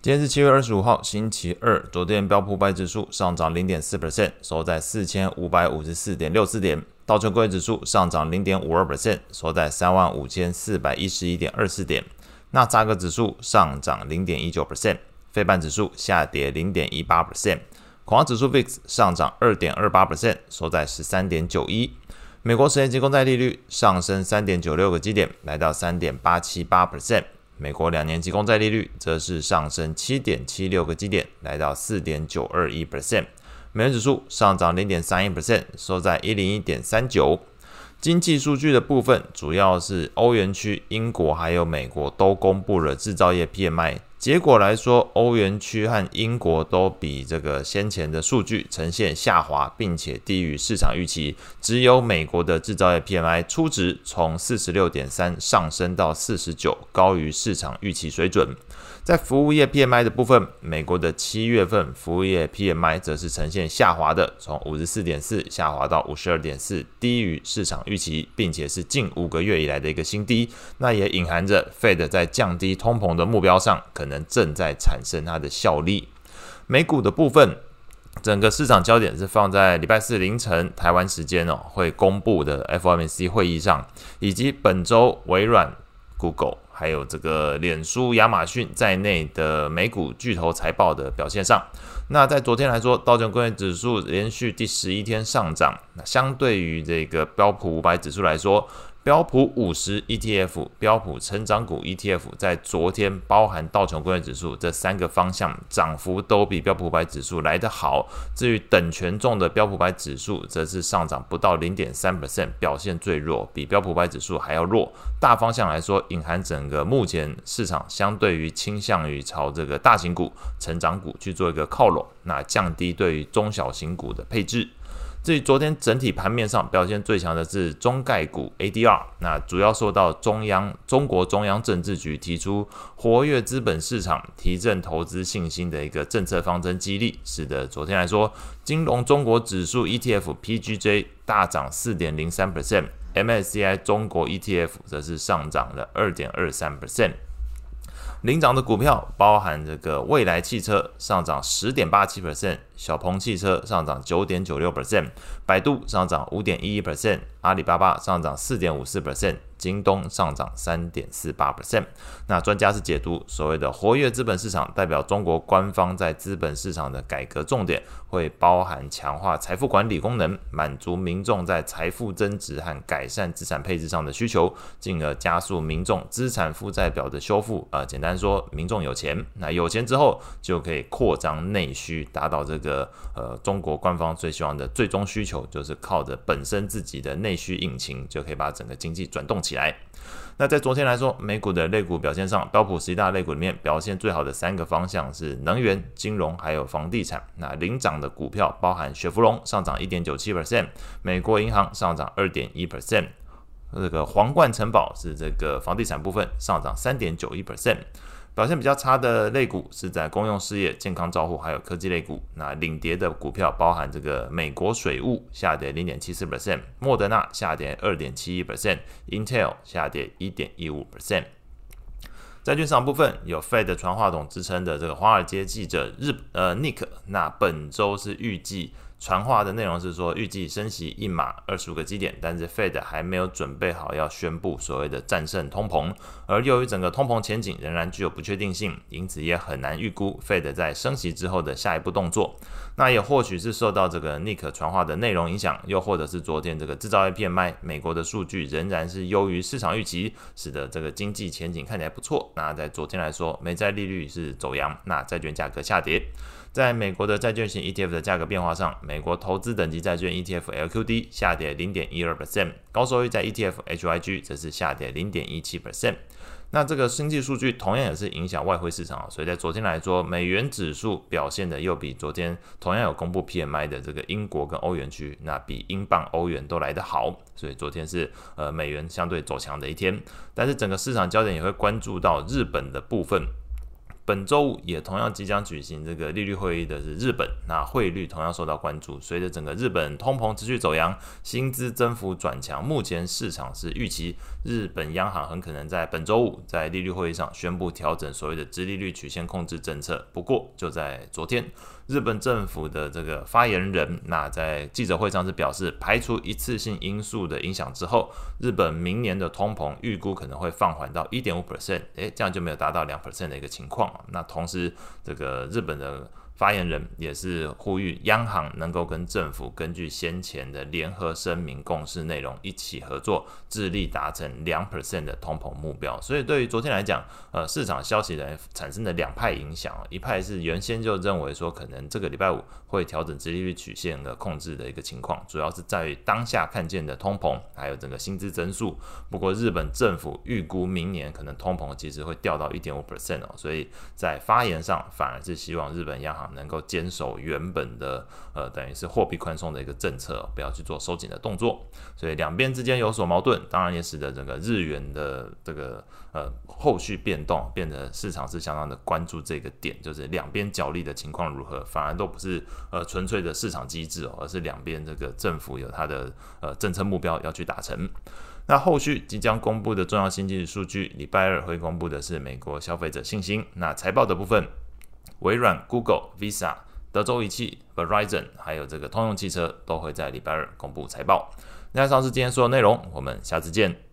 今天是七月二十五号，星期二。昨天标普五百指数上涨零点四 percent，收在四千五百五十四点六四点。道琼工业指数上涨零点五二 percent，收在三万五千四百一十一点二四点。纳斯达克指数上涨零点一九 percent，费半指数下跌零点一八 percent。恐慌指数 VIX 上涨二点二八 percent，收在十三点九一。美国十年期公债利率上升三点九六个基点，来到三点八七八 percent。美国两年期公债利率则是上升七点七六个基点，来到四点九二一 percent。美元指数上涨零点三一 percent，收在一零一点三九。经济数据的部分，主要是欧元区、英国还有美国都公布了制造业 PMI。结果来说，欧元区和英国都比这个先前的数据呈现下滑，并且低于市场预期。只有美国的制造业 PMI 初值从四十六点三上升到四十九，高于市场预期水准。在服务业 PMI 的部分，美国的七月份服务业 PMI 则是呈现下滑的，从五十四点四下滑到五十二点四，低于市场预期，并且是近五个月以来的一个新低。那也隐含着 Fed 在降低通膨的目标上，可能正在产生它的效力。美股的部分，整个市场焦点是放在礼拜四凌晨台湾时间哦会公布的 FOMC 会议上，以及本周微软、Google。还有这个脸书、亚马逊在内的美股巨头财报的表现上，那在昨天来说，道琼工业指数连续第十一天上涨，那相对于这个标普五百指数来说。标普五十 ETF、标普成长股 ETF 在昨天包含道琼工业指数这三个方向涨幅都比标普五百指数来得好。至于等权重的标普五百指数，则是上涨不到零点三 percent，表现最弱，比标普五百指数还要弱。大方向来说，隐含整个目前市场相对于倾向于朝这个大型股、成长股去做一个靠拢，那降低对于中小型股的配置。至于昨天整体盘面上表现最强的是中概股 ADR，那主要受到中央中国中央政治局提出活跃资本市场、提振投资信心的一个政策方针激励，使得昨天来说，金融中国指数 ETF PGJ 大涨四点零三 percent，MSCI 中国 ETF 则是上涨了二点二三 percent。领涨的股票包含这个蔚来汽车上涨十点八七 percent，小鹏汽车上涨九点九六 percent，百度上涨五点一一 percent，阿里巴巴上涨四点五四 percent。京东上涨三点四八 percent。那专家是解读所谓的活跃资本市场，代表中国官方在资本市场的改革重点会包含强化财富管理功能，满足民众在财富增值和改善资产配置上的需求，进而加速民众资产负债表的修复。啊、呃，简单说，民众有钱，那有钱之后就可以扩张内需，达到这个的呃中国官方最希望的最终需求，就是靠着本身自己的内需引擎，就可以把整个经济转动起来。那在昨天来说，美股的类股表现上，标普十一大类股里面表现最好的三个方向是能源、金融还有房地产。那领涨的股票包含雪佛龙上涨一点九七 percent，美国银行上涨二点一 percent，这个皇冠城堡是这个房地产部分上涨三点九一 percent。表现比较差的类股是在公用事业、健康照护还有科技类股。那领跌的股票包含这个美国水务下跌零点七四 percent，莫德纳下跌二点七一 percent，Intel 下跌一点一五 percent。债券市场部分有 Fed 传话筒之称的这个华尔街记者日呃 Nick，那本周是预计。传话的内容是说，预计升息一码二十五个基点，但是 Fed 还没有准备好要宣布所谓的战胜通膨，而由于整个通膨前景仍然具有不确定性，因此也很难预估 Fed 在升息之后的下一步动作。那也或许是受到这个 Nick 传话的内容影响，又或者是昨天这个制造业 PMI 美国的数据仍然是优于市场预期，使得这个经济前景看起来不错。那在昨天来说，美债利率是走扬，那债券价格下跌。在美国的债券型 ETF 的价格变化上，美国投资等级债券 ETF LQD 下跌零点一二 percent，高收益债 ETF HYG 则是下跌零点一七 percent。那这个经济数据同样也是影响外汇市场，所以在昨天来说，美元指数表现的又比昨天同样有公布 PMI 的这个英国跟欧元区，那比英镑、欧元都来得好，所以昨天是呃美元相对走强的一天。但是整个市场焦点也会关注到日本的部分。本周五也同样即将举行这个利率会议的是日本，那汇率同样受到关注。随着整个日本通膨持续走扬，薪资增幅转强，目前市场是预期日本央行很可能在本周五在利率会议上宣布调整所谓的直利率曲线控制政策。不过就在昨天，日本政府的这个发言人那在记者会上是表示，排除一次性因素的影响之后，日本明年的通膨预估可能会放缓到一点五 percent，诶，这样就没有达到两 percent 的一个情况。那同时，这个日本的。发言人也是呼吁央行能够跟政府根据先前的联合声明共识内容一起合作，致力达成两 percent 的通膨目标。所以对于昨天来讲，呃，市场消息的产生的两派影响，一派是原先就认为说可能这个礼拜五会调整殖利率曲线的控制的一个情况，主要是在于当下看见的通膨还有整个薪资增速。不过日本政府预估明年可能通膨其实会掉到一点五 percent 哦，所以在发言上反而是希望日本央行能够坚守原本的呃，等于是货币宽松的一个政策，不要去做收紧的动作，所以两边之间有所矛盾，当然也使得整个日元的这个呃后续变动，变得市场是相当的关注这个点，就是两边角力的情况如何，反而都不是呃纯粹的市场机制哦，而是两边这个政府有它的呃政策目标要去达成。那后续即将公布的重要新经济数据，礼拜二会公布的是美国消费者信心，那财报的部分。微软、Google、Visa、德州仪器、Verizon，还有这个通用汽车都会在礼拜二公布财报。那以上是今天所有内容，我们下次见。